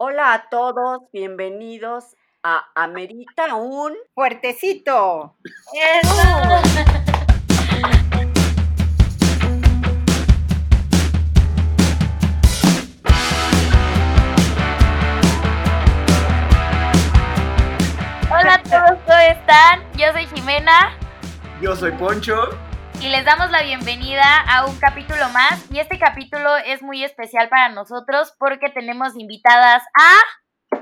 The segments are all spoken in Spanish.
Hola a todos, bienvenidos a Amerita un fuertecito. Hola a todos, ¿cómo están? Yo soy Jimena. Yo soy Poncho y les damos la bienvenida a un capítulo más. Y este capítulo es muy especial para nosotros porque tenemos invitadas a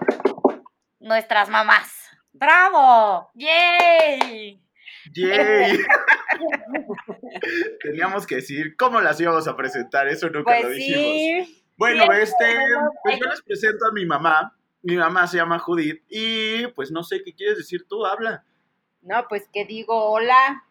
nuestras mamás. ¡Bravo! ¡Yay! ¡Yay! Teníamos que decir cómo las íbamos a presentar, eso nunca pues lo dijimos. Bueno, este, pues yo les presento a mi mamá. Mi mamá se llama Judith y pues no sé qué quieres decir tú, habla. No, pues que digo hola.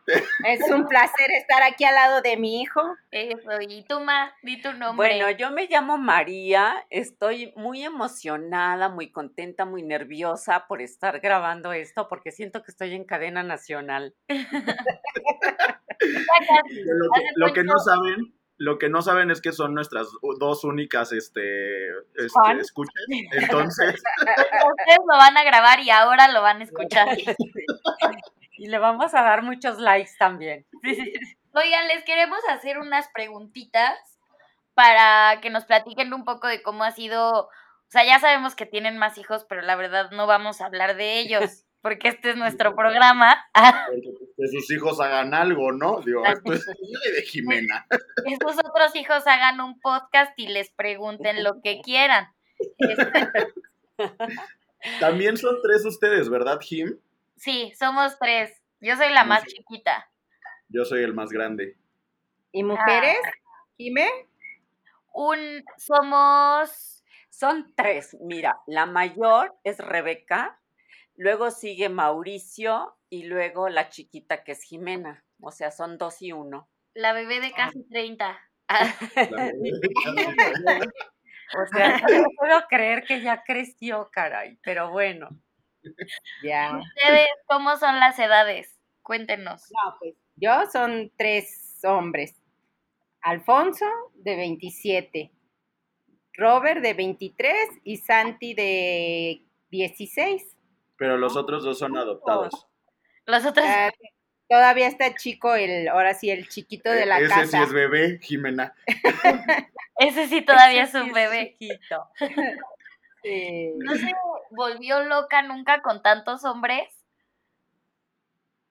Es un placer estar aquí al lado de mi hijo. Eso, y tú, Ma, di tu nombre. Bueno, yo me llamo María, estoy muy emocionada, muy contenta, muy nerviosa por estar grabando esto, porque siento que estoy en cadena nacional. lo que no saben lo que no saben es que son nuestras dos únicas este, este escuchas. Entonces. Ustedes lo van a grabar y ahora lo van a escuchar. y le vamos a dar muchos likes también. Oigan, les queremos hacer unas preguntitas para que nos platiquen un poco de cómo ha sido. O sea, ya sabemos que tienen más hijos, pero la verdad no vamos a hablar de ellos porque este es nuestro programa. que sus hijos hagan algo, ¿no? Digo, esto es de Jimena. Que sus otros hijos hagan un podcast y les pregunten lo que quieran. También son tres ustedes, ¿verdad, Jim? Sí, somos tres. Yo soy la más chiquita. Yo soy el más grande. ¿Y mujeres, ah. Jime? Un, somos... Son tres. Mira, la mayor es Rebeca, Luego sigue Mauricio y luego la chiquita que es Jimena. O sea, son dos y uno. La bebé de casi 30. o sea, no puedo creer que ya creció, caray, pero bueno. Ya. ¿Ustedes cómo son las edades? Cuéntenos. No, pues yo son tres hombres. Alfonso, de 27. Robert, de 23. Y Santi, de 16. Pero los otros dos son adoptados. Los otros. Ah, todavía está chico el, ahora sí, el chiquito de la casa. Ese sí es bebé, Jimena. Ese sí todavía es un bebé. Chiquito. ¿No se volvió loca nunca con tantos hombres?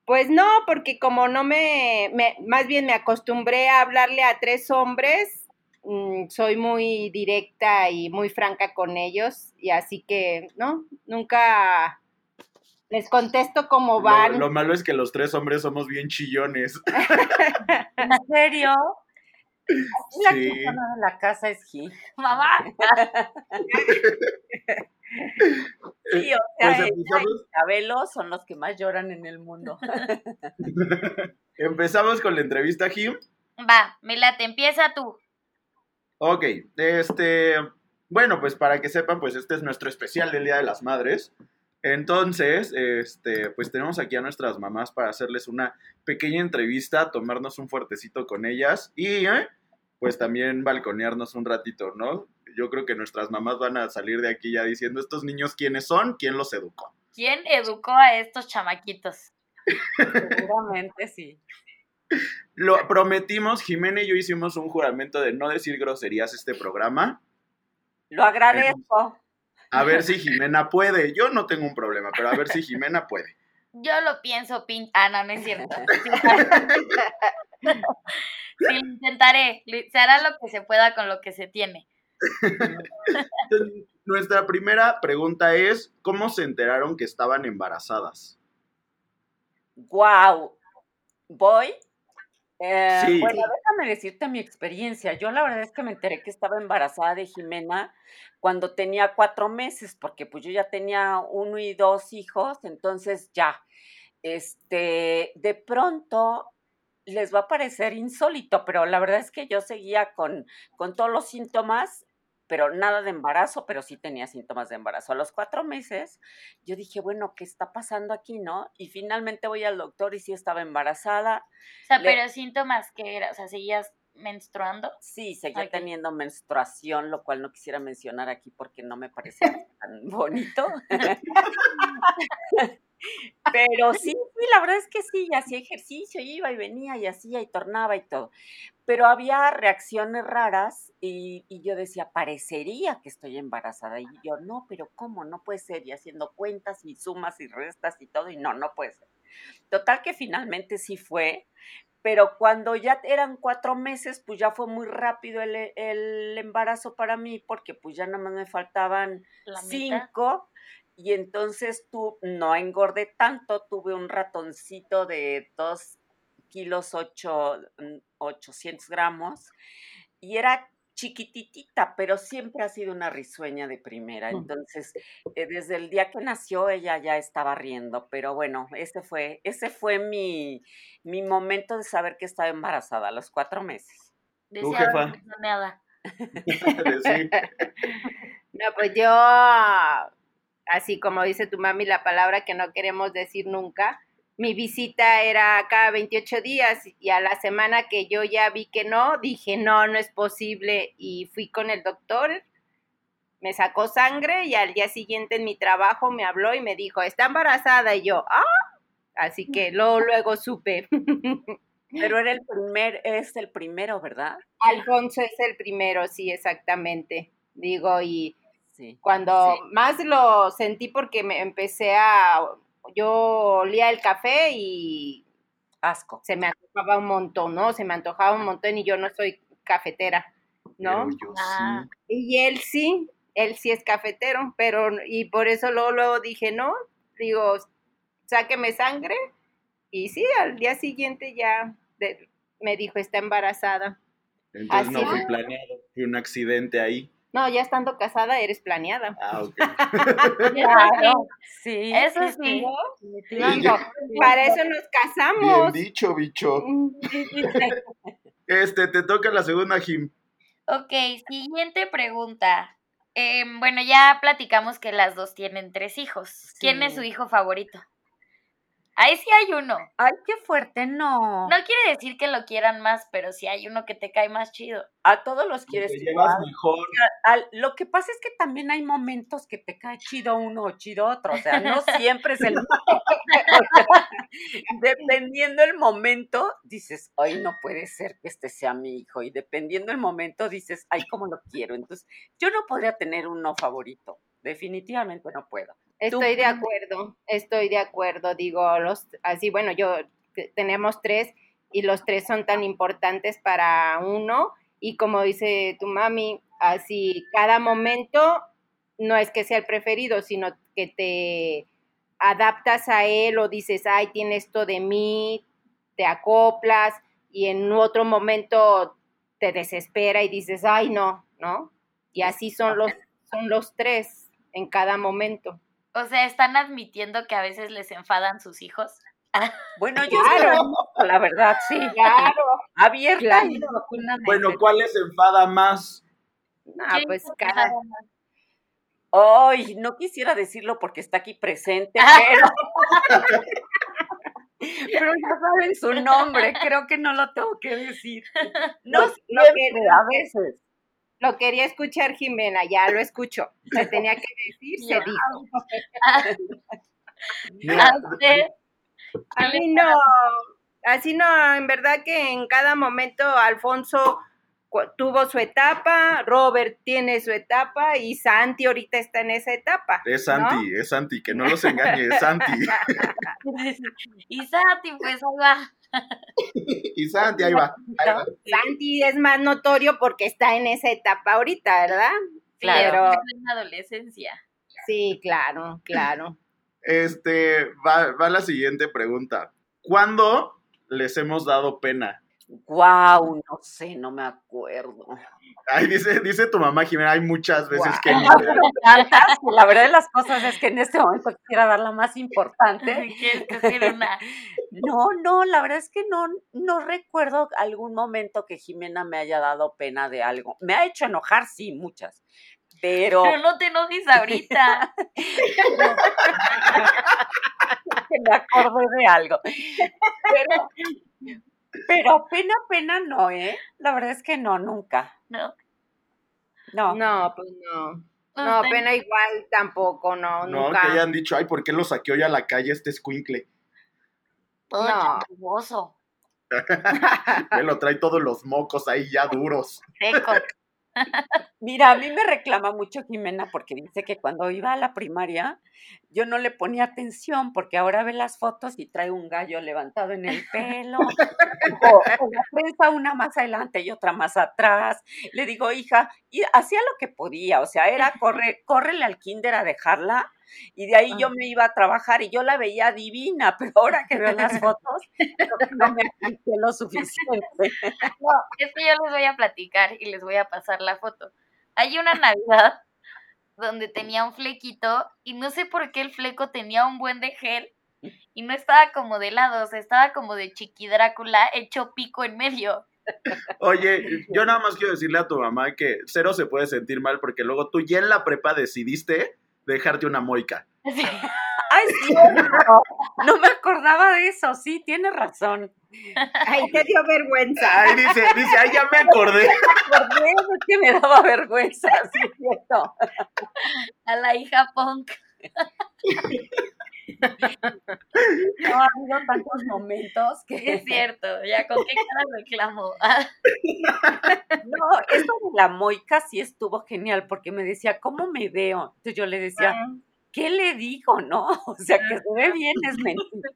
Pues no, porque como no me, me más bien me acostumbré a hablarle a tres hombres, mm, soy muy directa y muy franca con ellos, y así que, ¿no? Nunca les contesto cómo van. Lo, malo es que los tres hombres somos bien chillones. ¿En serio? La sí. de la casa es G. Mamá. sí, o sea, pues empezamos... son los que más lloran en el mundo. empezamos con la entrevista, Jim. Va, me late, empieza tú. Ok, este, bueno, pues para que sepan, pues este es nuestro especial del Día de las Madres. Entonces, este, pues tenemos aquí a nuestras mamás para hacerles una pequeña entrevista, tomarnos un fuertecito con ellas y ¿eh? pues también balconearnos un ratito, ¿no? Yo creo que nuestras mamás van a salir de aquí ya diciendo, estos niños quiénes son, quién los educó. ¿Quién educó a estos chamaquitos? Seguramente sí. Lo prometimos, Jimena y yo hicimos un juramento de no decir groserías este programa. Lo agradezco. A ver si Jimena puede. Yo no tengo un problema, pero a ver si Jimena puede. Yo lo pienso, pin. Ah, no, no es cierto. Sí, intentaré. Se hará lo que se pueda con lo que se tiene. Nuestra primera pregunta es: ¿cómo se enteraron que estaban embarazadas? Wow. Voy eh, bueno, déjame decirte mi experiencia. Yo la verdad es que me enteré que estaba embarazada de Jimena cuando tenía cuatro meses, porque pues yo ya tenía uno y dos hijos, entonces ya, este, de pronto les va a parecer insólito, pero la verdad es que yo seguía con, con todos los síntomas pero nada de embarazo, pero sí tenía síntomas de embarazo. A los cuatro meses, yo dije, bueno, ¿qué está pasando aquí, no? Y finalmente voy al doctor y sí estaba embarazada. O sea, pero síntomas que era, o sea, seguías menstruando? Sí, seguía teniendo menstruación, lo cual no quisiera mencionar aquí porque no me parece tan bonito. Pero sí, sí, la verdad es que sí, hacía ejercicio, iba y venía y hacía y tornaba y todo. Pero había reacciones raras y, y, yo decía, parecería que estoy embarazada. Y yo, no, pero ¿cómo? No puede ser. Y haciendo cuentas y sumas y restas y todo, y no, no puede ser. Total que finalmente sí fue, pero cuando ya eran cuatro meses, pues ya fue muy rápido el, el embarazo para mí, porque pues ya nada más me faltaban cinco y entonces tú no engordé tanto, tuve un ratoncito de dos kilos ocho, 800 gramos y era chiquititita, pero siempre ha sido una risueña de primera. Mm. Entonces, eh, desde el día que nació ella ya estaba riendo, pero bueno, ese fue, ese fue mi, mi momento de saber que estaba embarazada a los cuatro meses. No, pues yo así como dice tu mami la palabra que no queremos decir nunca, mi visita era cada 28 días y a la semana que yo ya vi que no, dije, no, no es posible y fui con el doctor, me sacó sangre y al día siguiente en mi trabajo me habló y me dijo, está embarazada y yo, ah, así que luego, luego supe. Pero era el primer, es el primero, ¿verdad? Alfonso es el primero, sí, exactamente. Digo, y cuando más lo sentí porque me empecé a, yo olía el café y asco. Se me antojaba un montón, ¿no? Se me antojaba un montón y yo no soy cafetera, ¿no? Ah. Y él sí, él sí es cafetero, pero y por eso luego, luego dije, no, digo, sáqueme sangre y sí, al día siguiente ya me dijo, está embarazada. Entonces no fue planeado, fue un accidente ahí. No, ya estando casada eres planeada. Ah, ok. claro. Sí, eso sí. para eso nos casamos. Bien dicho, bicho. este, te toca la segunda, Jim. Ok, siguiente pregunta. Em, bueno, ya platicamos que las dos tienen tres hijos. ¿Quién es su hijo favorito? Ahí sí hay uno. Ay, qué fuerte, no. No quiere decir que lo quieran más, pero sí hay uno que te cae más chido. A todos los quieres te llevas mejor. lo que pasa es que también hay momentos que te cae chido uno o chido otro. O sea, no siempre es el Dependiendo el momento, dices, ay, no puede ser que este sea mi hijo. Y dependiendo el momento, dices, ay, cómo lo quiero. Entonces, yo no podría tener uno favorito. Definitivamente no puedo. Estoy de acuerdo, estoy de acuerdo. Digo, los, así, bueno, yo tenemos tres y los tres son tan importantes para uno. Y como dice tu mami, así cada momento no es que sea el preferido, sino que te adaptas a él o dices, ay, tiene esto de mí, te acoplas y en otro momento te desespera y dices, ay, no, ¿no? Y así son los, son los tres en cada momento. O sea, ¿están admitiendo que a veces les enfadan sus hijos? Bueno, yo claro. la verdad, sí. Claro. Abierta. Bueno, ¿cuál les enfada más? Ah, pues cada... Ay, no quisiera decirlo porque está aquí presente, pero... pero ya saben su nombre, creo que no lo tengo que decir. No, no siempre, a veces. Lo quería escuchar Jimena, ya lo escucho. Se tenía que decir, se dijo. A mí no, así no, en verdad que en cada momento Alfonso tuvo su etapa, Robert tiene su etapa y Santi ahorita está en esa etapa. Es Santi, es Santi, que no los engañe, es Santi. y Santi, pues ahí va. y Santi, ahí va, Santi es más notorio porque está en esa etapa ahorita, ¿verdad? Claro. en adolescencia. Sí, claro, claro. Este, va, va la siguiente pregunta. ¿Cuándo les hemos dado pena? Wow, no sé, no me acuerdo. Ay, dice, dice tu mamá Jimena, hay muchas veces que La verdad de las cosas es que en este momento quisiera dar la más importante. No, no, la verdad es que no, no recuerdo algún momento que Jimena me haya dado pena de algo. Me ha hecho enojar, sí, muchas. Pero... Pero no te enojes ahorita. me acordé de algo. Pero Pero pena, pena no, ¿eh? La verdad es que no, nunca. ¿No? No. No, pues no. No, pena igual tampoco, no, no nunca. que hayan dicho, ay, ¿por qué lo saqueó ya a la calle este escuincle? Todo No. chapuzoso, Él lo trae todos los mocos ahí ya duros. seco. Mira, a mí me reclama mucho Jimena porque dice que cuando iba a la primaria yo no le ponía atención porque ahora ve las fotos y trae un gallo levantado en el pelo o, o la prensa una más adelante y otra más atrás. Le digo, hija, y hacía lo que podía, o sea, era correr, córrele al kinder a dejarla y de ahí yo me iba a trabajar y yo la veía divina, pero ahora que veo las fotos no me apliqué lo suficiente. No, es que yo les voy a platicar y les voy a pasar la foto. Hay una Navidad donde tenía un flequito y no sé por qué el fleco tenía un buen de gel y no estaba como de lado, o sea, estaba como de chiqui Drácula hecho pico en medio. Oye, yo nada más quiero decirle a tu mamá que cero se puede sentir mal porque luego tú ya en la prepa decidiste dejarte una moica. Sí. Ay, sí, no, no me acordaba de eso, sí, tienes razón. Ay, te dio vergüenza. Ay, dice, dice, ay, ya me acordé. acordé de que me daba vergüenza, sí, es cierto. A la hija punk. No, ha habido tantos momentos que... Es cierto, ya con qué cara reclamo. No, esto de la moica sí estuvo genial porque me decía, ¿cómo me veo? Entonces yo le decía, ¿qué le digo, no? O sea, que se ve bien es mentira.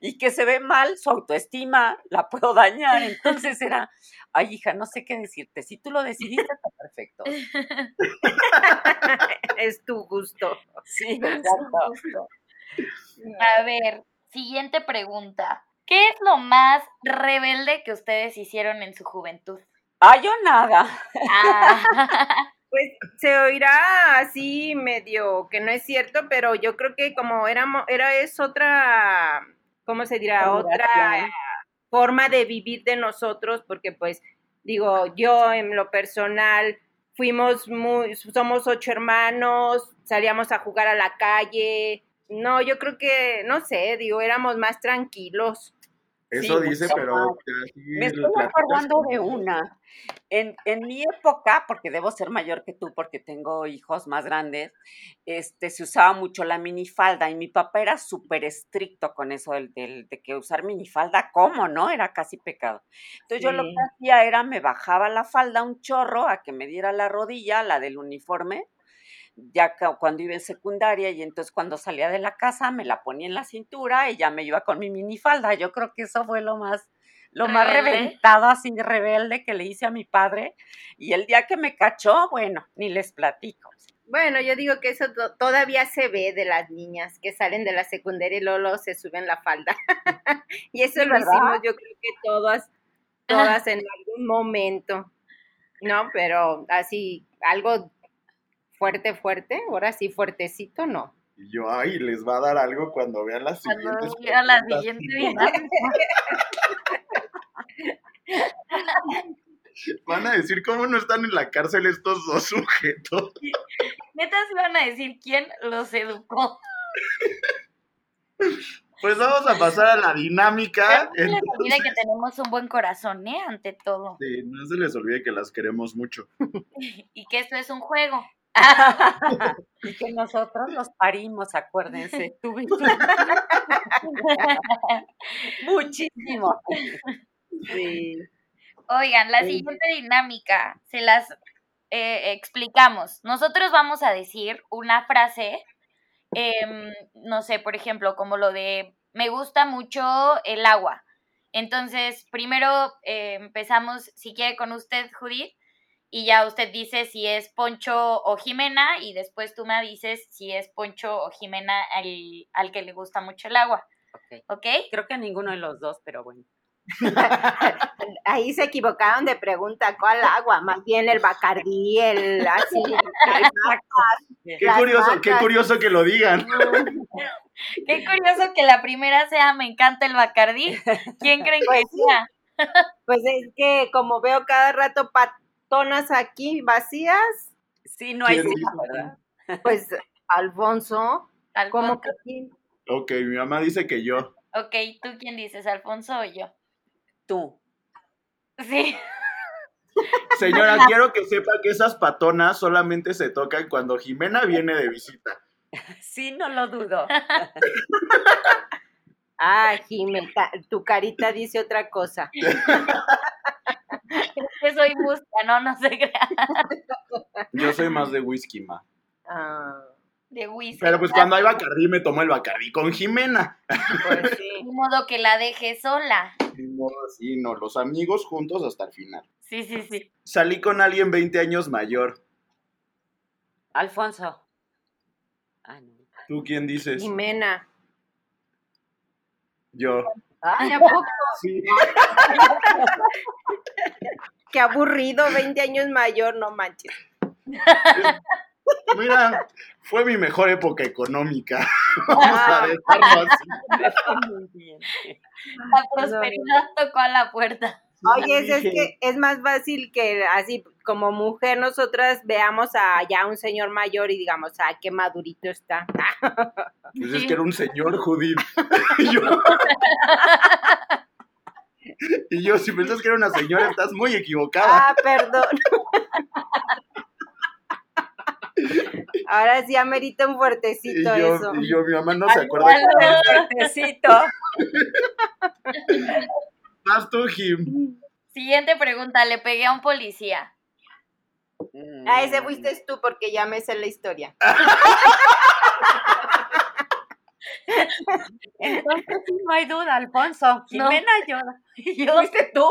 Y que se ve mal, su autoestima la puedo dañar. Entonces era, ay, hija, no sé qué decirte. Si tú lo decidiste, está perfecto. Es tu gusto. Sí, exacto. A ver, siguiente pregunta. ¿Qué es lo más rebelde que ustedes hicieron en su juventud? Ah, yo nada. Ah, Pues se oirá así medio que no es cierto, pero yo creo que como éramos, era es otra, ¿cómo se dirá? Otra forma de vivir de nosotros, porque pues digo, yo en lo personal fuimos muy, somos ocho hermanos, salíamos a jugar a la calle. No, yo creo que, no sé, digo, éramos más tranquilos. Eso Sí, dice, pero Me estoy acordando de una. En, en mi época, porque debo ser mayor que tú, porque tengo hijos más grandes, este, se usaba mucho la minifalda y mi papá era súper estricto con eso del, del- de que usar minifalda, ¿cómo, no? Era casi pecado. Entonces yo lo que hacía era me bajaba la falda un chorro a que me diera la rodilla, la del uniforme, ya cuando iba en secundaria y entonces cuando salía de la casa me la ponía en la cintura y ya me iba con mi minifalda. Yo creo que eso fue lo más, lo más reventado así rebelde que le hice a mi padre. Y el día que me cachó, bueno, ni les platico. Bueno, yo digo que eso to- todavía se ve de las niñas que salen de la secundaria y luego, luego se suben la falda. y eso Sí, lo ¿verdad? hicimos yo creo que todas, todas en algún momento. No, pero así, algo fuerte, fuerte, ahora sí fuertecito, no. Y yo, ay, les va a dar algo cuando vean las cuando siguientes llega la siguiente. Van a decir cómo no están en la cárcel estos dos sujetos. Neta se van a decir quién los educó. Pues vamos a pasar a la dinámica. No se les olvide que tenemos un buen corazón, ¿eh? Ante todo. sí, no se les olvide que las queremos mucho. Y que esto es un juego. y que nosotros los parimos, acuérdense. Muchísimo. Sí. Oigan, la Sí. siguiente dinámica se las eh, explicamos. Nosotros vamos a decir una frase, em, no sé, por ejemplo, como lo de me gusta mucho el agua. Entonces, primero eh, empezamos, si quiere, con usted, Judith, y ya usted dice si es Poncho o Jimena, y después tú me dices si es Poncho o Jimena al, al que le gusta mucho el agua. Ok. ¿Ok? Creo que ninguno de los dos, pero bueno. Ahí se equivocaron de pregunta, ¿cuál agua? Más bien el Bacardí, el así. Qué curioso, qué curioso que lo digan. Qué curioso que la primera sea me encanta el Bacardí. ¿Quién creen que Pues sí. sea? Pues es que como veo cada rato patonas aquí vacías, Sí, no hay pues Alfonso, como Alfonso. que sí. Ok, mi mamá dice que yo. Ok, ¿tú quién dices, Alfonso o yo? Tú. Sí. Señora, quiero que sepa que esas patonas solamente se tocan cuando Jimena viene de visita. Sí, no lo dudo. Ah, Jimena, tu carita dice otra cosa. Soy musca, no, no se crea. Yo soy más de whisky, ma. Ah, De whisky. Pero pues cuando hay Bacardí me tomo el Bacardí con Jimena. pues sí. Ni modo que la deje sola. Ni modo así, no, los amigos juntos hasta el final. Sí, sí, sí. Salí con alguien 20 años mayor. Alfonso. Ah, no. ¿Tú quién dices? Jimena. Yo. Ay, ¿a poco? Sí. Qué aburrido, 20 años mayor, no manches. Mira, fue mi mejor época económica. Vamos a dejarlo así. La prosperidad tocó a la puerta. Oye, es, es que es más fácil que así como mujer nosotras veamos a ya un señor mayor y digamos, ah, qué madurito está. Pues es que era un señor Judith. Yo, y yo, si pensás que era una señora, estás muy equivocada. Ah, perdón. Ahora sí amerita un Y fuertecito yo, eso. y yo, mi mamá no se acuerda. Fuertecito. Vas tú, Jim. Siguiente pregunta, le pegué a un policía. Ah, ese fuiste tú porque ya me sé la historia. Entonces sí, no hay duda, Alfonso. Jimena llora. Yo, ¿Fuiste tú?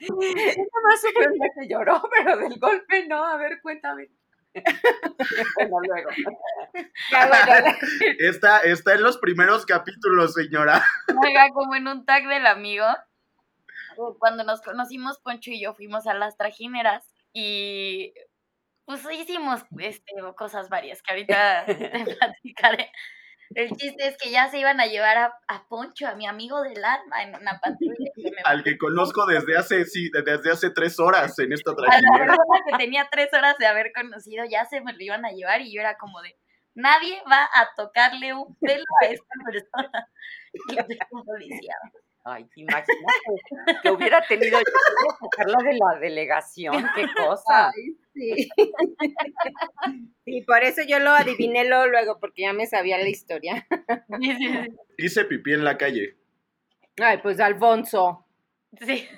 Yo nomás supe que lloró, pero del golpe no. A ver, cuéntame. bueno, luego. Ya, bueno, Está, está en los primeros capítulos, señora. oiga, como en un tag del amigo, cuando nos conocimos, Poncho y yo fuimos a las trajineras y pues hicimos este, cosas varias que ahorita te platicaré. El chiste es que ya se iban a llevar a, a Poncho, a mi amigo del alma, en una patrulla. que me Al que conozco desde hace, sí, desde hace tres horas en esta a la trajinera. persona que tenía tres horas de haber conocido, ya se me lo iban a llevar y yo era como de, nadie va a tocarle un pelo a esta persona. Y yo policía. Ay, imagínate que hubiera tenido yo que sacarla de la delegación. Qué cosa. sí. Sí, por eso yo lo adiviné luego, luego, porque ya me sabía la historia. Hice pipí en la calle. Ay, pues Alfonso. Sí.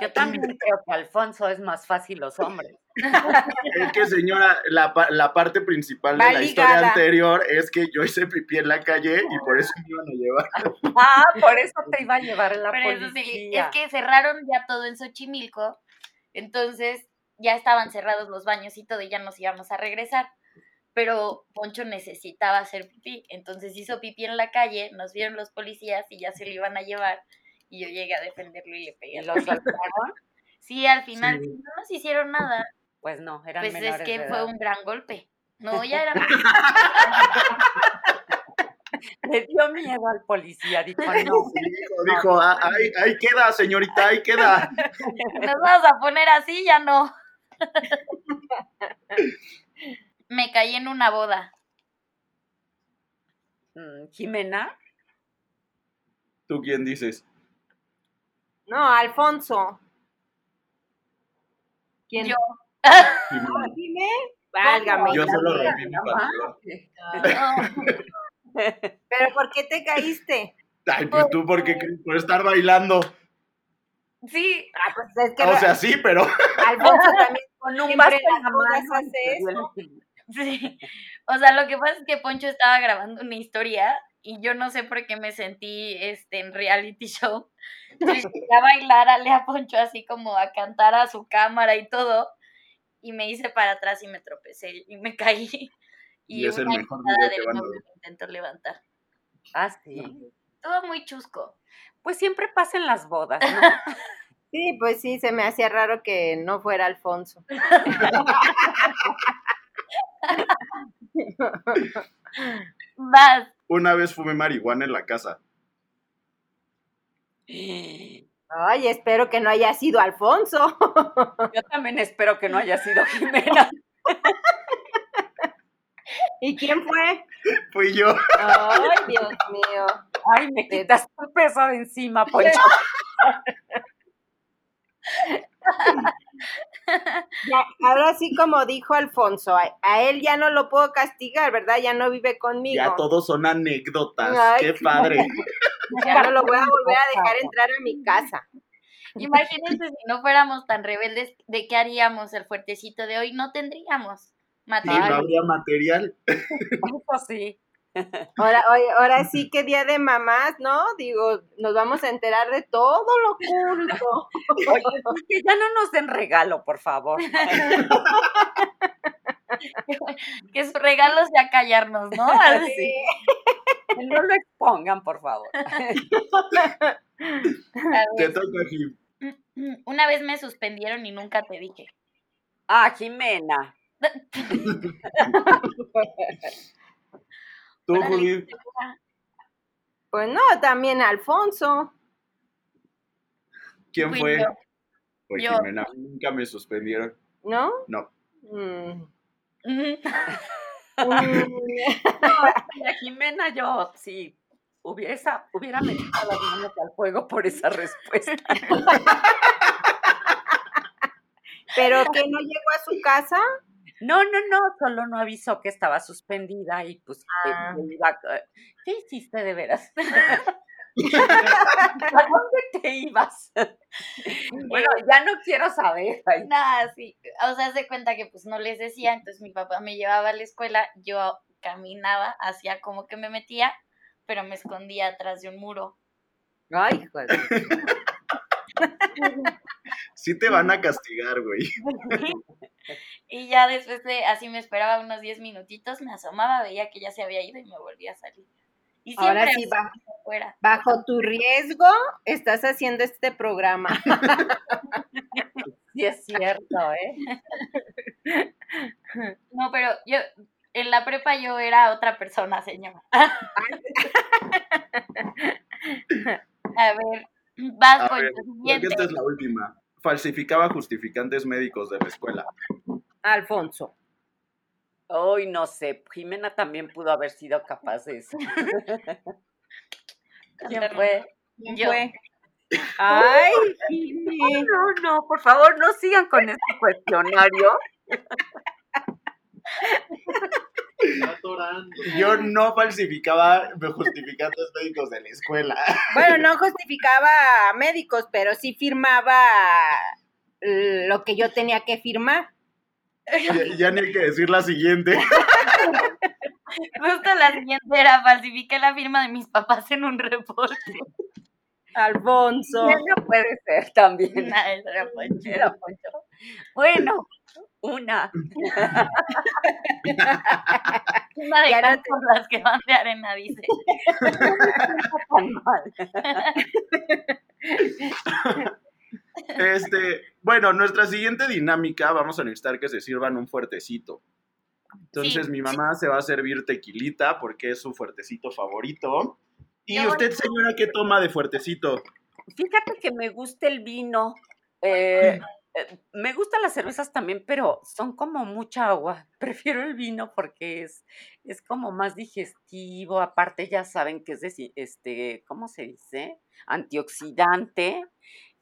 Yo también creo que Alfonso es más fácil los hombres. Es que, señora, la, pa- la parte principal de Va la ligada. historia anterior es que yo hice pipí en la calle y por eso me iban a llevar. Ah, por eso te iba a llevar la Pero eso sí, policía. es que cerraron ya todo en Xochimilco, entonces ya estaban cerrados los baños y todo y ya nos íbamos a regresar. Pero Poncho necesitaba hacer pipí, entonces hizo pipí en la calle, nos vieron los policías y ya se lo iban a llevar y yo llegué a defenderlo y le pegué. ¿Y al los policía. saltaron? Sí, al final Sí. no nos hicieron nada, Pues no, eran pues es que de fue un gran golpe. No, ya era... Le dio miedo al policía, dijo, no. Dijo, dijo "Ah, ahí, ahí queda, señorita, ahí queda. Nos vamos a poner así, ya no. Me caí en una boda. Mm, Jimena, ¿Tú quién dices? No, Alfonso. ¿Quién? Yo. Dime. Válgame. Yo solo rompí mi pantalón. Pero ¿por qué te caíste? Ay, pues tú, porque por estar bailando. Sí, Ah, pues es que O sea, sí, pero. Alfonso también con un vaso hace eso. sí. O sea, lo que pasa es que Poncho estaba grabando una historia y yo no sé por qué me sentí este, en reality show. Entonces a bailar a Lea Poncho así como a cantar a su cámara y todo. Y me hice para atrás y me tropecé y me caí. Y es el una mejor video que del van a ver. me intentó levantar. Ah, sí. Todo muy chusco. Pues siempre pasa en las bodas, ¿no? Sí, pues sí, se me hacía raro que no fuera Alfonso. Vas. Una vez fumé marihuana en la casa. Ay, espero que no haya sido Alfonso. Yo también espero que no haya sido Jimena. ¿Y quién fue? Fui yo. Ay, Dios mío. Ay, me quitas tu peso de encima, Poncho. ahora sí, como dijo Alfonso, a, él ya no lo puedo castigar, ¿verdad? Ya no vive conmigo. Ya todos son anécdotas. Qué padre. Ya no lo voy a volver a dejar entrar a mi casa. Imagínense si no fuéramos tan rebeldes, ¿de qué haríamos el fuertecito de hoy? No tendríamos material. no habría material. sí. Ahora, ahora sí que día de mamás, ¿no? Digo, nos vamos a enterar de todo lo oculto. Oye, que ya no nos den regalo, por favor. que su regalo sea callarnos, ¿no? Así. No lo expongan, por favor. Te toca, Jim. Una vez me suspendieron y nunca te dije. Ah, Jimena. ¿Tú, Judith? Pues no, también Alfonso. ¿Quién fue? Pues Jimena, nunca me suspendieron. ¿No? No. Mm. Jimena, yo sí, hubiera, hubiera metido las manos al fuego por esa respuesta. ¿Pero que no llegó a su casa? No, no, no, solo no avisó que estaba suspendida y pues eh, ah. ¿qué hiciste de veras? ¿A dónde te ibas? bueno, ya no quiero saber. Nada, sí. O sea, se cuenta que pues no les decía, entonces mi papá me llevaba a la escuela, yo caminaba, hacía como que me metía, pero me escondía atrás de un muro. Ay, joder. sí te van a castigar, güey. y ya después de, así me esperaba unos 10 minutitos, me asomaba, veía que ya se había ido y me volvía a salir. Y Ahora sí, bajo, bajo tu riesgo, estás haciendo este programa. sí, es cierto, ¿eh? No, pero yo, en la prepa yo era otra persona, señor. A ver, vas el siguiente. Esta es la última. Falsificaba justificantes médicos de la escuela. Alfonso. Hoy no sé, Jimena también pudo haber sido capaz de eso. ¿Quién fue? Yo. Ay, no, no, por favor, no sigan con este cuestionario. Yo no falsificaba justificantes médicos de la escuela. Bueno, no justificaba médicos, pero sí firmaba lo que yo tenía que firmar. Ya, ni hay que decir la siguiente. Justo la siguiente era falsifiqué la firma de mis papás en un reporte. Alfonso. No puede ser también. Bueno, una. una de las las que van de arena, dice. Este, bueno, nuestra siguiente dinámica, vamos a necesitar que se sirvan un fuertecito. Entonces, mi mamá se va a servir tequilita porque es su fuertecito favorito. ¿Y usted, señora, qué toma de fuertecito? Fíjate que me gusta el vino. Eh, me gustan las cervezas también, pero son como mucha agua. Prefiero el vino porque es, es como más digestivo. Aparte, ya saben que es de, este, ¿cómo se dice? Antioxidante.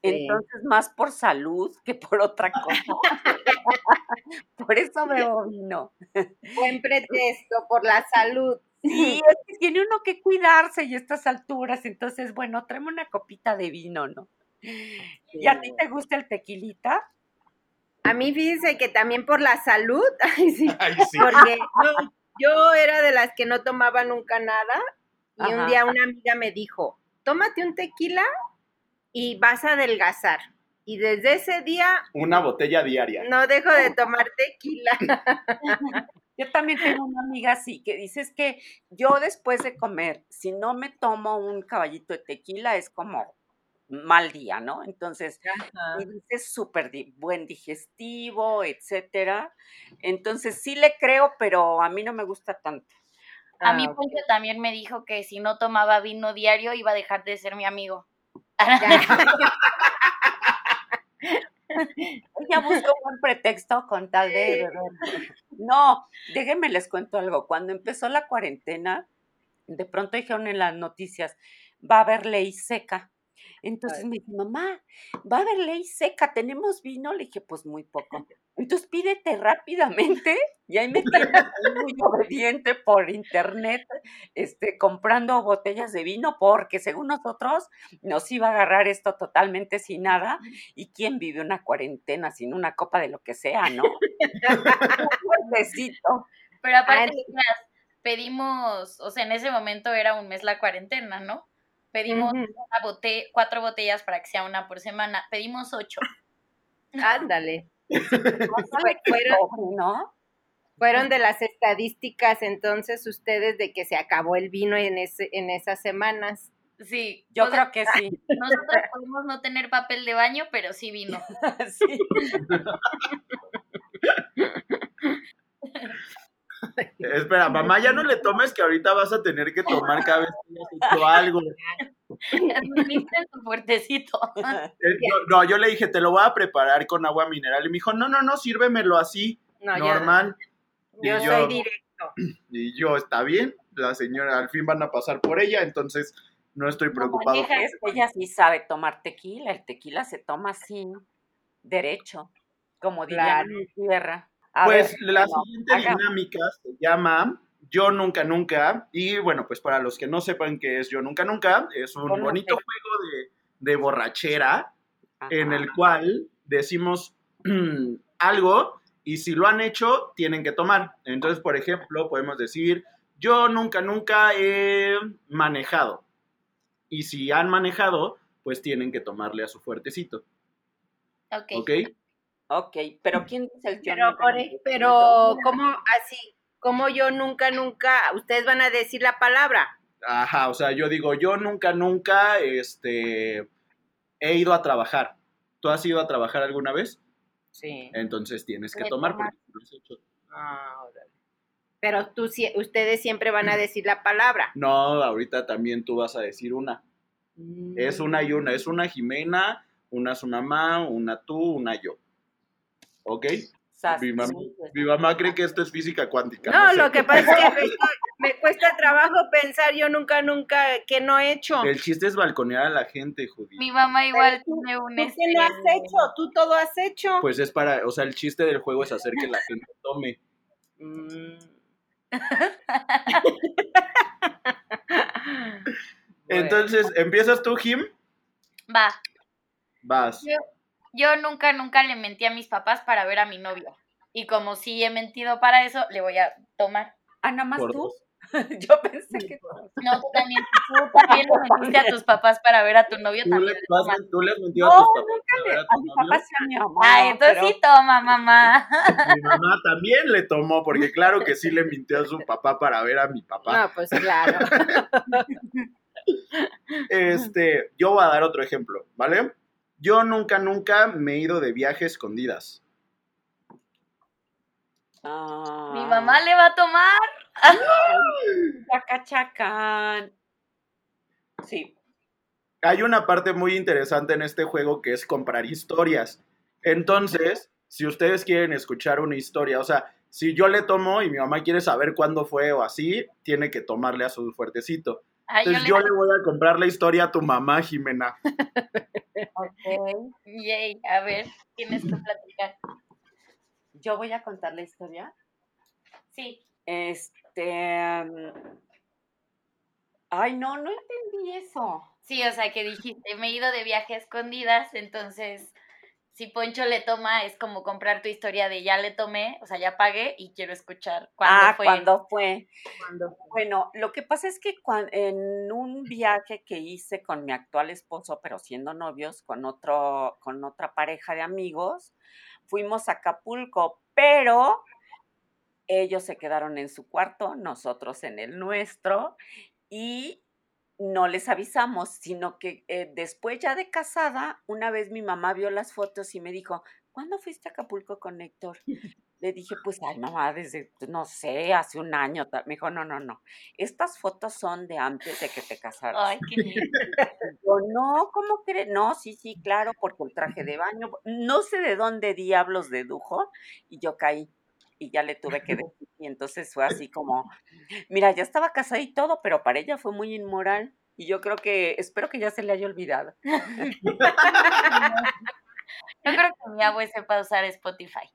Entonces, más por salud que por otra cosa. por eso veo vino. Buen pretexto, por la salud. Sí, es que tiene uno que cuidarse y estas alturas, entonces, bueno, tráeme una copita de vino, ¿no? ¿Y a ti te gusta el tequilita? A mí fíjense que también por la salud, ay, sí, porque yo, era de las que no tomaba nunca nada y un día una amiga me dijo, tómate un tequila y vas a adelgazar. Y desde ese día... Una botella diaria. No dejo de tomar tequila. Yo también tengo una amiga así que dices que yo después de comer, si no me tomo un caballito de tequila, es como mal día, ¿no? Entonces, es súper buen digestivo, etcétera. Entonces, sí le creo, pero a mí no me gusta tanto. A mí, Poncho también me dijo que si no tomaba vino diario iba a dejar de ser mi amigo. Ella buscó un pretexto con tal de No, déjenme les cuento algo. Cuando empezó la cuarentena, de pronto dijeron en las noticias, va a haber ley seca. Entonces me dice, mamá, va a haber ley seca, ¿tenemos vino? Le dije, pues muy poco. Entonces pídete rápidamente y ahí me muy obediente por internet, este, comprando botellas de vino, porque según nosotros nos iba a agarrar esto totalmente sin nada. ¿Y quién vive una cuarentena sin una copa de lo que sea, no? Un Pero aparte, pedimos, o sea, en ese momento era un mes la cuarentena, ¿no? Pedimos cuatro botellas para que sea una por semana. Pedimos ocho. Ándale. fueron, ¿no? Fueron de las estadísticas entonces ustedes de que se acabó el vino en, ese, en esas semanas. Sí, yo creo que sí. Nosotros podemos no tener papel de baño, pero sí vino. sí. Espera, mamá, ya no le tomes que ahorita vas a tener que tomar cada vez que has hecho algo. fuertecito. Eh, no, yo le dije, te lo voy a preparar con agua mineral. Y me dijo, no, no, no, sírvemelo así, normal. Yo, soy directo. Y yo, está bien, la señora, al fin van a pasar por ella, entonces no estoy preocupado. ella sí sabe tomar tequila, el tequila se toma sin derecho, como dirían en tierra pues la siguiente dinámica se llama Yo Nunca Nunca. Y bueno, pues para los que no sepan qué es Yo Nunca Nunca, es un bonito juego de, borrachera en el cual decimos algo y si lo han hecho, tienen que tomar. Entonces, por ejemplo, podemos decir, yo nunca, nunca he manejado. Y si han manejado, pues tienen que tomarle a su fuertecito. Ok. ¿Ok? Ok, pero ¿quién dice el yo pero, pero ¿cómo así? ¿Cómo yo nunca, nunca? Ustedes van a decir la palabra. Ajá, o sea, yo digo, yo nunca, nunca, este, he ido a trabajar. ¿Tú has ido a trabajar alguna vez? Sí. Entonces tienes que tomar, porque lo has hecho. Ah, Pero tú, ustedes siempre van a decir la palabra. No, ahorita también tú vas a decir una. Es una y una, es una Jimena, una su mamá, una tú, una yo. ¿Ok? Mi mamá, cree que esto es física cuántica. No, lo que pasa es que me, cuesta trabajo pensar yo nunca, nunca, que no he hecho. El chiste es balconear a la gente, Judy. Mi mamá igual tiene un... ¿Tú qué lo has hecho? ¿Tú todo has hecho? Pues es para, o sea, el chiste del juego es hacer que la gente tome. Mm. Entonces, ¿empiezas tú, Jim? Va. Vas yo nunca, nunca le mentí a mis papás para ver a mi novio. Y como sí he mentido para eso, le voy a tomar. Ah, nada más tú. Yo pensé que No, tú también, tú también le mentiste a tus papás para ver a tu novio ¿Tú también. Le, ¿Tú le has mentido a tus papás para ver a tu novio? a mi mamá. Ay, entonces sí toma, mamá. Mi mamá también le tomó, porque claro que sí le mintió a su papá para ver a mi papá. No, pues claro. Este, yo voy a dar otro ejemplo, ¿vale? Yo nunca, nunca me he ido de viaje escondidas. Mi mamá le va a tomar. Chaca, Sí. Hay una parte muy interesante en este juego que es comprar historias. Entonces, si ustedes quieren escuchar una historia, o sea, si yo le tomo y mi mamá quiere saber cuándo fue o así, tiene que tomarle a su fuertecito. Entonces yo, le... voy a comprar la historia a tu mamá, Jimena. ok. Yay. A ver, tienes que platicar. ¿Yo voy a contar la historia? Sí. Este... Mm, ay, no, no entendí eso. Sí, o sea, que dijiste, me he ido de viaje a escondidas, entonces si Poncho le toma, es como comprar tu historia de ya le tomé, o sea, ya pagué y quiero escuchar cuándo ah, fue. ¿cuándo fue? Bueno, lo que pasa es que en un viaje que hice con mi actual esposo, pero siendo novios, con, otro, con otra pareja de amigos, fuimos a Acapulco, pero ellos se quedaron en su cuarto, nosotros en el nuestro, y no les avisamos, sino que eh, después ya de casada, una vez mi mamá vio las fotos y me dijo, ¿cuándo fuiste a Acapulco con Héctor? Le dije, pues, ay, mamá, desde, no sé, hace un año. Me dijo, no, no, no. Estas fotos son de antes de que te casaras. Ay, qué lindo. Yo, no, ¿cómo crees? No, sí, sí, claro, porque el traje de baño, no sé de dónde diablos dedujo, y yo caí y ya le tuve que decir. Y entonces fue así como, mira, ya estaba casada y todo, pero para ella fue muy inmoral. Y yo creo que, espero que ya se le haya olvidado. No creo que mi abue sepa usar Spotify.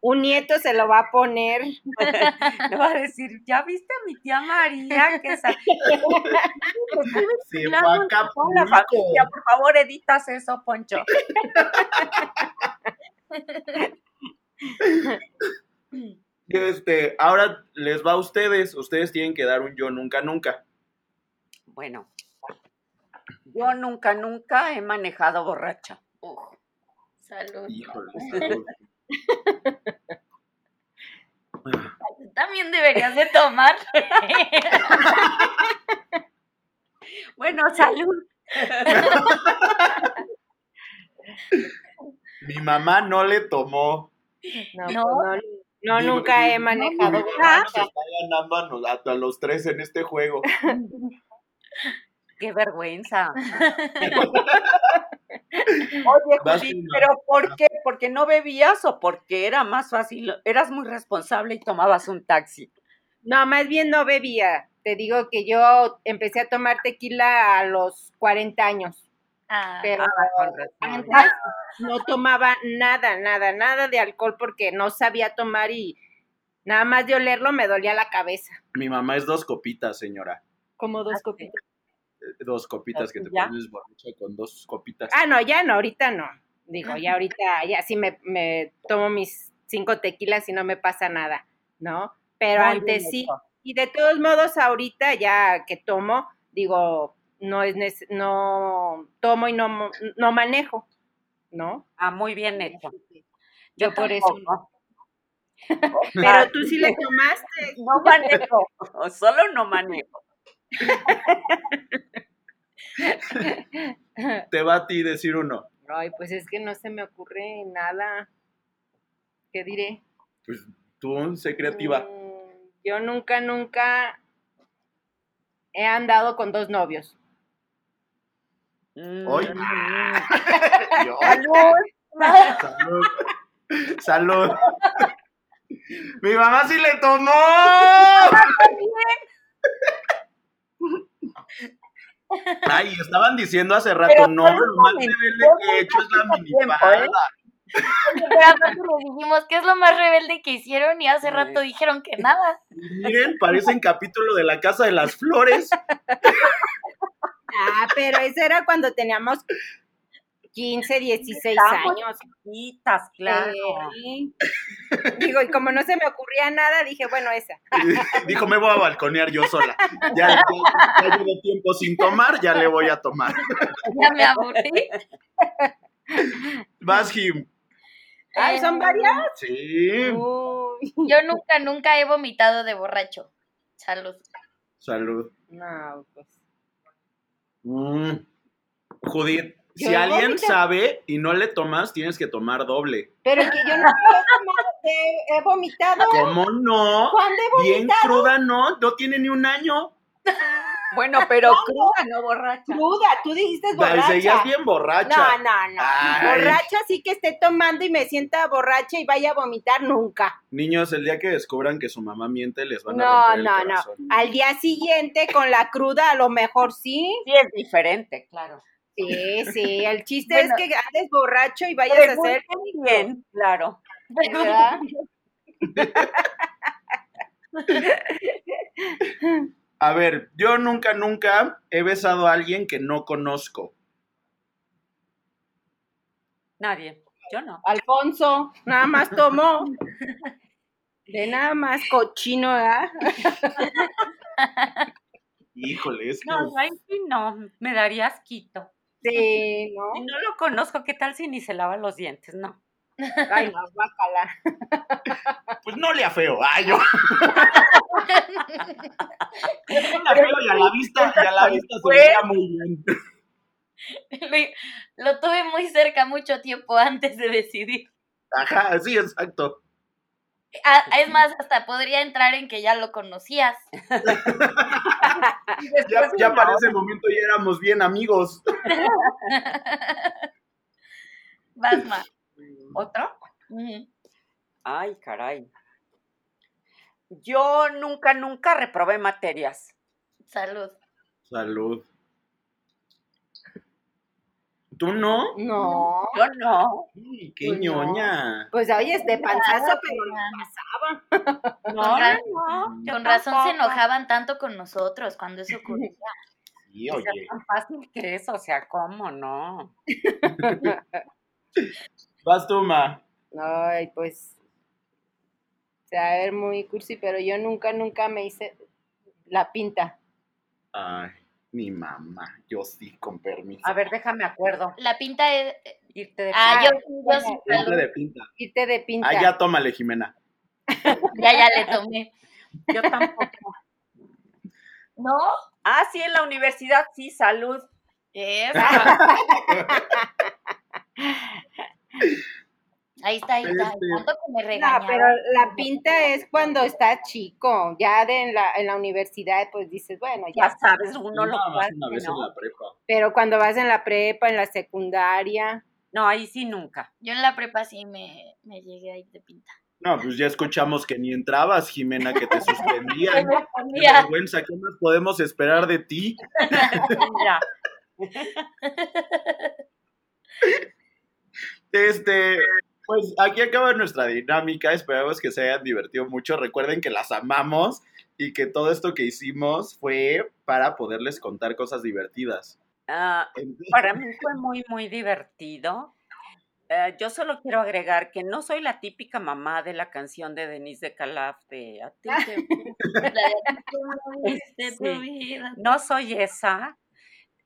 Un nieto se lo va a poner. Le va a decir, ¿ya viste a mi tía María? Que Se La fue a la familia, Acapulco. por favor, editas eso, Poncho. Este, ahora les va a ustedes. Ustedes tienen que dar un yo nunca nunca. Bueno, yo nunca, nunca he manejado borracha. Uf, salud. Híjole. Tú también deberías de tomar. Bueno, salud. Mi mamá no le tomó. No, No. pues no, no, Mi- nunca mi- he manejado Mi mamá nos borracha. está ganando a, los tres en este juego. Qué vergüenza. Oye, tú, pero ¿por qué? ¿Porque no bebías o porque era más fácil? Eras muy responsable y tomabas un taxi. No, más bien no bebía. Te digo que yo empecé a tomar tequila a los 40 años. Ah, Pero razón. antes no tomaba nada, nada, nada de alcohol porque no sabía tomar y nada más de olerlo me dolía la cabeza. Mi mamá es dos copitas, señora. Como dos Ah, copitas. Eh, Dos copitas que te ¿Ya? pones borracha con dos copitas. Ah, no, ya no, ahorita no. Digo, ya ahorita, ya sí me, me tomo mis cinco tequilas y no me pasa nada, ¿no? Pero antes sí. Y de todos modos, ahorita ya que tomo, digo, no es no tomo y no, no manejo, ¿no? Ah, muy bien hecho. Yo por eso. Pero tú sí le tomaste. No manejo, solo no manejo. Te va a ti decir uno. Ay, pues es que no se me ocurre nada. ¿Qué diré? Pues tú, sé creativa. Mm, Yo nunca, nunca he andado con dos novios. Mm. Hoy. Yo, Salud. Salud. Salud. Mi mamá sí le tomó. Ay, estaban diciendo hace rato, Pero no, lo más rebelde que he hecho es la minifarda. ¿eh? Pero aparte le dijimos que es lo más rebelde que hicieron y hace rato dijeron que nada. Miren, parecen capítulo de la Casa de las Flores. Ah, pero eso era cuando teníamos 15, 16 Estábamos años. chiquitas, claro. Sí. Digo, y como no se me ocurría nada, dije, bueno, esa. Dijo, me voy a balconear yo sola. Ya, ya, ya llevo tiempo sin tomar, ya le voy a tomar. Ya me aburrí. Vas, Jim. Ay, ¿son varias? Sí. Uy. Yo nunca, nunca he vomitado de borracho. Salud. Salud. No, pues. Mm. Judith, si alguien sabe y no le tomas, tienes que tomar doble. Pero que yo no he, tomado, he, he vomitado. ¿Cómo no? ¿Cuándo he Bien vomitado? cruda, no, no tiene ni un año. Bueno, pero cruda, no borracha. Cruda, tú dijiste borracha. seguías bien borracha. No, no, no. Ay. Borracha sí que esté tomando y me sienta borracha y vaya a vomitar nunca. Niños, el día que descubran que su mamá miente, les van a No, romper el no, no. corazón. Al día siguiente con la cruda a lo mejor sí. Sí, es diferente, claro. Sí, sí. El chiste Bueno. es que andes borracho y vayas a hacer. Bien, claro. ¿verdad? A ver, yo nunca, nunca he besado a alguien que no conozco. Nadie. Yo no. Alfonso, nada más tomó. De nada más cochino, ¿verdad? Híjole, es que... No, ahí sí no, me daría asquito. Sí, ¿no? Si no lo conozco, ¿qué tal si ni se lava los dientes? No. Ay, no, guácala. Pues no le afeo. Ay, yo. no le afeo y a la vista, y a la vista se veía muy bien. Lo, tuve muy cerca mucho tiempo antes de decidir. Ajá, sí, exacto. Es más, hasta podría entrar en que ya lo conocías. Ya, ya para ese momento ya éramos bien amigos. Basma. ¿Otro? Ay, caray. Yo nunca, nunca reprobé materias. Salud. Salud. ¿Tú no? No. Yo no. Ay, qué Pues no. ñoña. Pues oye, es de panzazo, pero no pasaba. No, Con ra- no, Con razón se enojaban tanto con nosotros cuando eso ocurría. Sí, O sea, oye. tan fácil que es, o sea, ¿cómo no? Vas tú, ma. Ay, pues. O sea, a ver, muy cursi, pero yo nunca, nunca me hice la pinta. Ay, mi mamá. Yo sí, con permiso. A ver, déjame acuerdo. La pinta es. Irte de Ah, yo, yo sí, salud. de pinta. Irte de pinta. Ah, ya tómale, Jimena. Ya, ya le tomé. Yo tampoco. ¿No? Ah, sí, en la universidad, sí, salud. Eso. Ahí está, ahí está. Este- Tanto que me No, pero la pinta es cuando estás chico. Ya de en la, en la universidad, pues dices, bueno, Ya ya. sabes, uno lo cual, una vez ¿no? en la prepa. Pero cuando vas en la prepa, en la secundaria. No, ahí sí nunca. Yo en la prepa sí me, me llegué a ir de pinta. No, pues ya escuchamos que ni entrabas, Jimena, que te Me suspendían. Qué vergüenza, ¿qué más podemos esperar de ti? Mira, Este, pues aquí acaba nuestra dinámica. Esperamos que se hayan divertido mucho. Recuerden que las amamos y que todo esto que hicimos fue para poderles contar cosas divertidas. ah, para mí fue muy, muy divertido. Eh, yo solo quiero agregar que no soy la típica mamá de la canción de Denise de Calaf de A ti de Sí. No soy esa.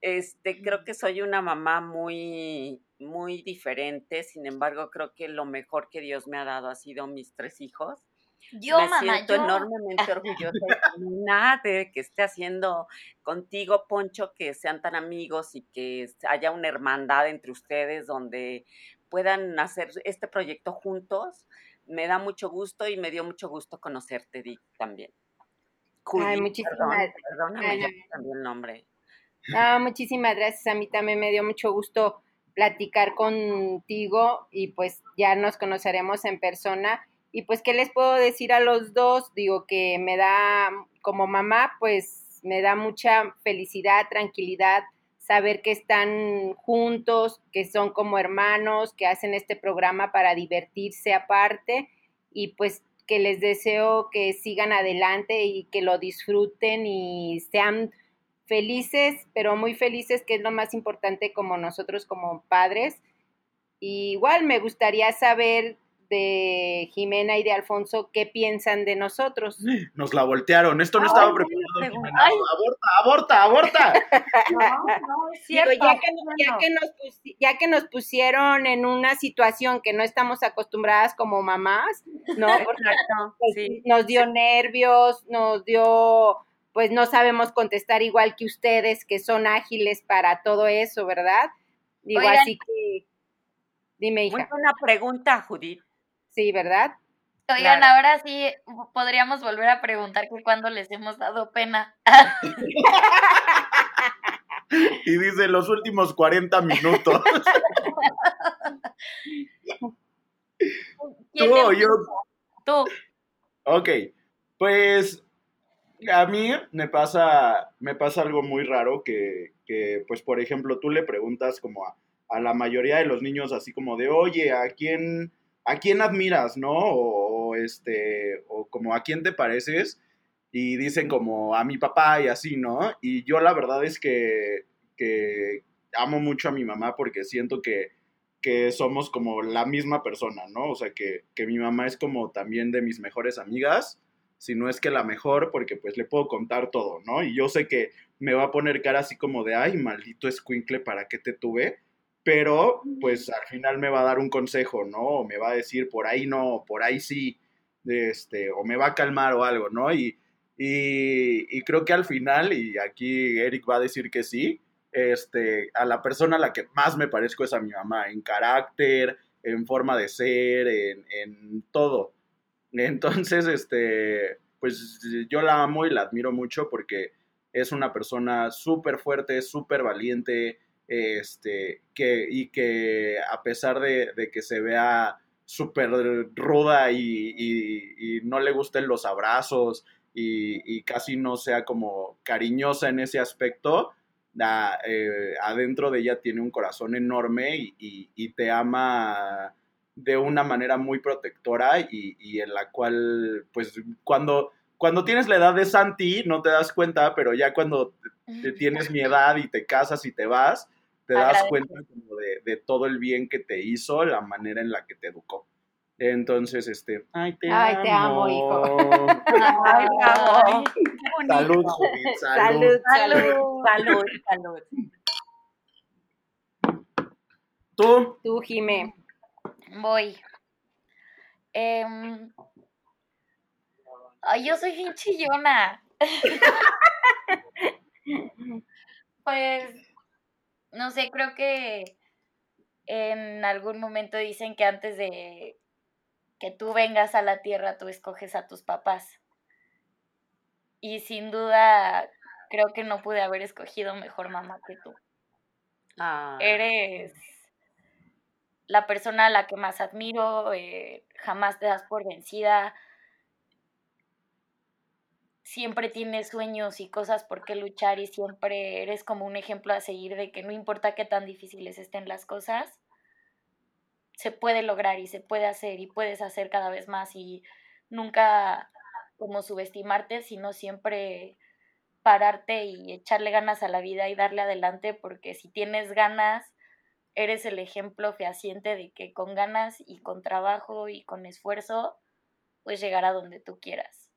Este, creo que soy una mamá muy, muy diferente. Sin embargo, creo que lo mejor que Dios me ha dado ha sido mis tres hijos. Yo, me mamá, siento yo. enormemente orgullosa de de que esté haciendo contigo, Poncho, que sean tan amigos y que haya una hermandad entre ustedes donde puedan hacer este proyecto juntos. Me da mucho gusto y me dio mucho gusto conocerte, Dick, también. Judith, muchísimas- perdón, perdóname, Ay, no. cambié el nombre. Ah, muchísimas gracias. A mí también me dio mucho gusto platicar contigo y pues ya nos conoceremos en persona. Y pues, ¿qué les puedo decir a los dos? Digo que me da, como mamá, pues me da mucha felicidad, tranquilidad, saber que están juntos, que son como hermanos, que hacen este programa para divertirse aparte y pues que les deseo que sigan adelante y que lo disfruten y sean felices, pero muy felices, que es lo más importante como nosotros como padres. Y igual me gustaría saber de Jimena y de Alfonso qué piensan de nosotros. Nos la voltearon. Esto no Ay, estaba preparado. Jimena. Aborta, aborta, aborta. No, no, es Digo, cierto. ya, que, ya, bueno. que nos pusi- ya que nos pusieron en una situación que no estamos acostumbradas como mamás, ¿no? Porque Exacto, pues, sí. nos dio nervios, nos dio, pues no sabemos contestar igual que ustedes, que son ágiles para todo eso, ¿verdad? Digo, Oigan. así que, dime, Muy hija, buena pregunta, Judith. sí, ¿verdad? Oigan, Claro. ahora sí podríamos volver a preguntar que cuándo les hemos dado pena. Y dice los últimos 40 minutos. ¿Quién Tú o yo. Tú. Ok, pues a mí me pasa, me pasa algo muy raro que, pues por ejemplo, tú le preguntas como a, a la mayoría de los niños así como de, oye, ¿a quién, a quién admiras, no? O, o, este, o como a quién te pareces y dicen como a mi papá y así, ¿no? Y yo la verdad es que, que amo mucho a mi mamá porque siento que, que somos como la misma persona, ¿no? O sea, que, que mi mamá es como también de mis mejores amigas, si no es que la mejor, porque pues le puedo contar todo, ¿no? Y yo sé que me va a poner cara así como de, ay, maldito escuincle, ¿para qué te tuve? Pero pues al final me va a dar un consejo, ¿no? O me va a decir, por ahí no, por ahí sí, este, o me va a calmar o algo, ¿no? Y, y, y creo que al final, y aquí Eric va a decir que sí, este, a la persona a la que más me parezco es a mi mamá, en carácter, en forma de ser, en, en todo. Entonces, este, pues yo la amo y la admiro mucho porque es una persona súper fuerte, súper valiente, este, que, y que a pesar de, que se vea súper ruda y, no le gusten los abrazos y, casi no sea como cariñosa en ese aspecto, eh, adentro de ella tiene un corazón enorme y, te ama de una manera muy protectora y, en la cual, pues, cuando, cuando tienes la edad de Santi, no te das cuenta, pero ya cuando tienes mi edad y te casas y te vas, te das cuenta de, todo el bien que te hizo, la manera en la que te educó. Entonces, este, ay, te amo. te amo, hijo. Ay, te amo. Salud, salud, salud, salud, salud, ¿Tú? Tú, Jime. Voy. Eh, ay, yo soy bien chillona. pues no sé, creo que en algún momento dicen que antes de que tú vengas a la tierra, tú escoges a tus papás. Y sin duda, creo que no pude haber escogido mejor mamá que tú. Ah. Eres la persona a la que más admiro, eh, jamás te das por vencida, siempre tienes sueños y cosas por qué luchar y siempre eres como un ejemplo a seguir de que no importa qué tan difíciles estén las cosas, se puede lograr y se puede hacer y puedes hacer cada vez más y nunca como subestimarte, sino siempre pararte y echarle ganas a la vida y darle adelante porque si tienes ganas, eres el ejemplo fehaciente de que con ganas y con trabajo y con esfuerzo, puedes llegar a donde tú quieras.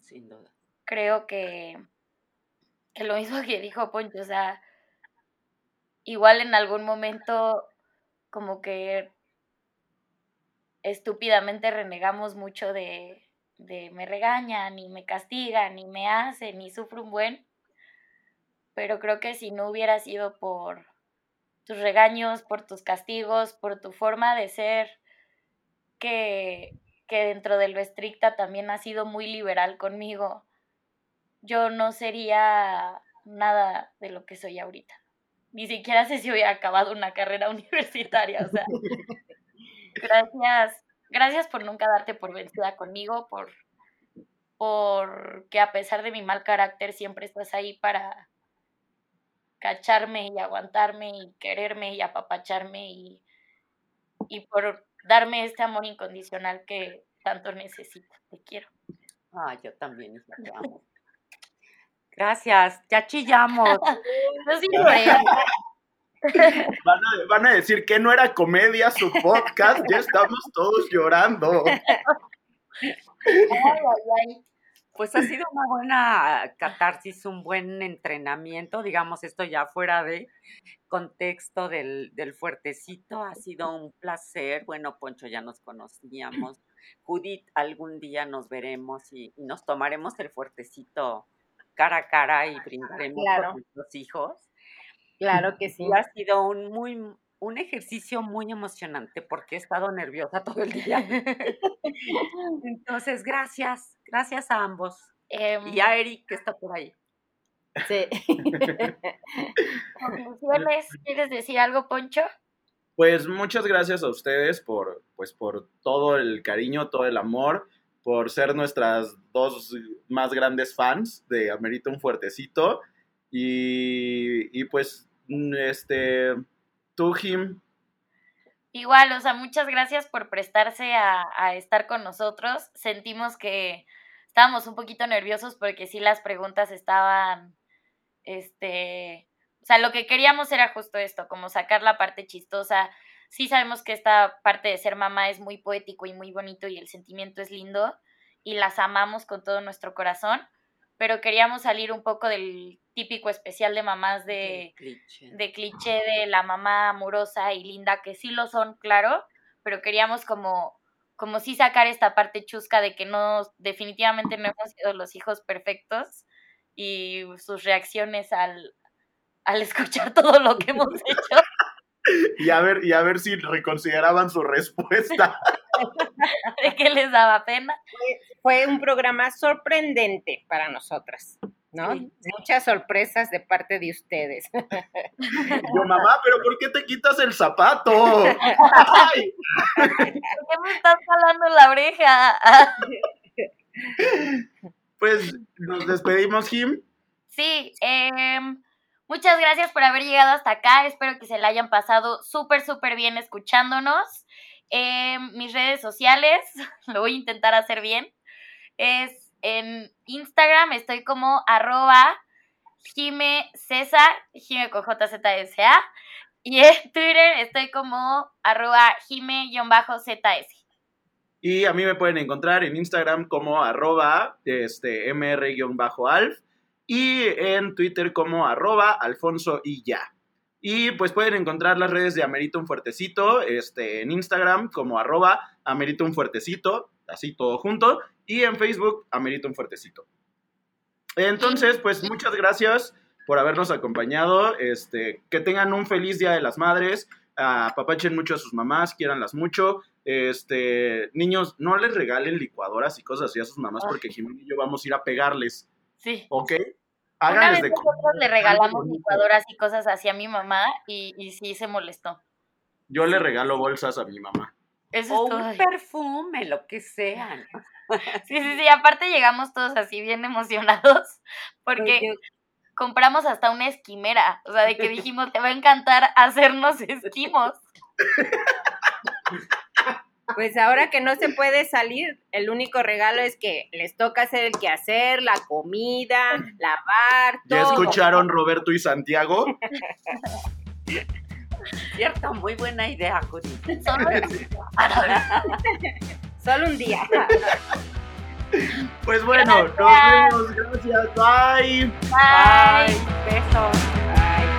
Sin duda creo que, que lo mismo que dijo Poncho, o sea, igual en algún momento como que estúpidamente renegamos mucho de, de me regañan y me castigan y me hacen y sufro un buen, pero creo que si no hubiera sido por tus regaños, por tus castigos, por tu forma de ser, que, que dentro de lo estricta también ha sido muy liberal conmigo yo no sería nada de lo que soy ahorita. Ni siquiera sé si hubiera acabado una carrera universitaria. Gracias, gracias por nunca darte por vencida conmigo, por, por que a pesar de mi mal carácter siempre estás ahí para cacharme y aguantarme y quererme y apapacharme y, y por darme este amor incondicional que tanto necesito. Te quiero. Ah, yo también, te amo. Gracias, ya chillamos. van, a, van a decir que no era comedia su podcast, ya estamos todos llorando. Pues ha sido una buena catarsis, un buen entrenamiento, digamos, esto ya fuera de contexto del, del, fuertecito, ha sido un placer. Bueno, Poncho, ya nos conocíamos. Judith, algún día nos veremos y nos tomaremos el fuertecito cara a cara y brindaremos claro. nuestros hijos. Claro que sí. ha sido un muy un ejercicio muy emocionante porque he estado nerviosa todo el día. Entonces, gracias, gracias a ambos. y a em, Eric que está por ahí. Sí. Conclusiones, ¿quieres decir algo, Poncho? Pues muchas gracias a ustedes por, pues, por todo el cariño, todo el amor por ser nuestras dos más grandes fans de Amerita un Fuertecito. Y, pues, este, tú, Jim. Igual, o sea, muchas gracias por prestarse a, a estar con nosotros. Sentimos que estábamos un poquito nerviosos porque sí las preguntas estaban, este, o sea, lo que queríamos era justo esto, como sacar la parte chistosa. Sí sabemos que esta parte de ser mamá es muy poético y muy bonito y el sentimiento es lindo y las amamos con todo nuestro corazón, pero queríamos salir un poco del típico especial de mamás de, de cliché de la mamá amorosa y linda, que sí lo son, claro, pero queríamos como como sí sacar esta parte chusca de que no, definitivamente no hemos sido los hijos perfectos y sus reacciones al, al escuchar todo lo que hemos hecho. y a ver, y a ver si reconsideraban su respuesta. de que les daba pena. Fue, un programa sorprendente para nosotras. ¿No? Muchas sorpresas de parte de ustedes. Yo, mamá, pero ¿por qué te quitas el zapato? Ay. ¿Por qué me estás jalando la oreja? pues nos despedimos, Jim. Sí, eh, muchas gracias por haber llegado hasta acá. Espero que se la hayan pasado súper, súper bien escuchándonos. Eh, mis redes sociales, lo voy a intentar hacer bien, es en Instagram estoy como arroba Jime César, Jime con JZSA. Y en Twitter estoy como arroba Jime-ZS. Y a mí me pueden encontrar en Instagram como arroba este, mr-alf y en Twitter como arroba alfonso y ya. Y pues pueden encontrar las redes de Amerito un Fuertecito este, en Instagram como arroba Amerito un así todo junto, y en Facebook Amerito un Fuertecito. Entonces, pues muchas gracias por habernos acompañado. Este, que tengan un feliz Día de las Madres. Apapachen mucho a sus mamás, quieranlas mucho. Este, niños, no les regalen licuadoras y cosas así a sus mamás porque Jimmy y yo vamos a ir a pegarles. Sí. ¿Ok? Una vez nosotros le regalamos licuadoras y cosas así a mi mamá y, y sí se molestó. Yo le regalo bolsas a mi mamá. O un perfume, lo que sea. Sí, sí, sí. Aparte llegamos todos así bien emocionados porque compramos hasta una esquimera. O sea, de que dijimos, te va a encantar hacernos esquimos. Pues ahora que no se puede salir, el único regalo es que les toca hacer el quehacer, la comida, lavar, todo. ¿Ya escucharon Roberto y Santiago? Cierto, muy buena idea, Curi. Solo un día. Pues bueno, nos vemos. Gracias. Bye. Bye. Besos.